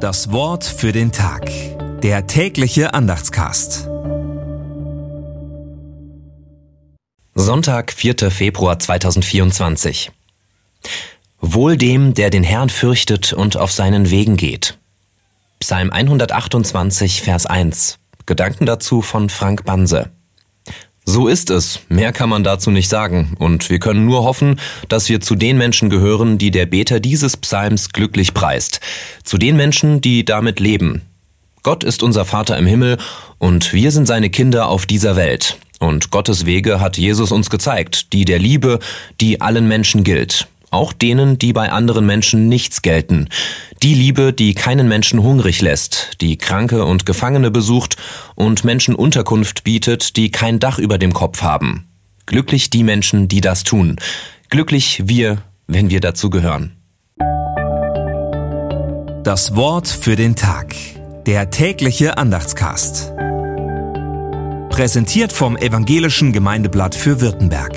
Das Wort für den Tag. Der tägliche Andachtscast. Sonntag, 4. Februar 2024. Wohl dem, der den Herrn fürchtet und auf seinen Wegen geht. Psalm 128, Vers 1. Gedanken dazu von Frank Banse. So ist es, mehr kann man dazu nicht sagen, und wir können nur hoffen, dass wir zu den Menschen gehören, die der Beter dieses Psalms glücklich preist, zu den Menschen, die damit leben. Gott ist unser Vater im Himmel, und wir sind seine Kinder auf dieser Welt. Und Gottes Wege hat Jesus uns gezeigt, die der Liebe, die allen Menschen gilt auch denen, die bei anderen Menschen nichts gelten. Die Liebe, die keinen Menschen hungrig lässt, die Kranke und Gefangene besucht und Menschen Unterkunft bietet, die kein Dach über dem Kopf haben. Glücklich die Menschen, die das tun. Glücklich wir, wenn wir dazu gehören. Das Wort für den Tag. Der tägliche Andachtscast. Präsentiert vom Evangelischen Gemeindeblatt für Württemberg.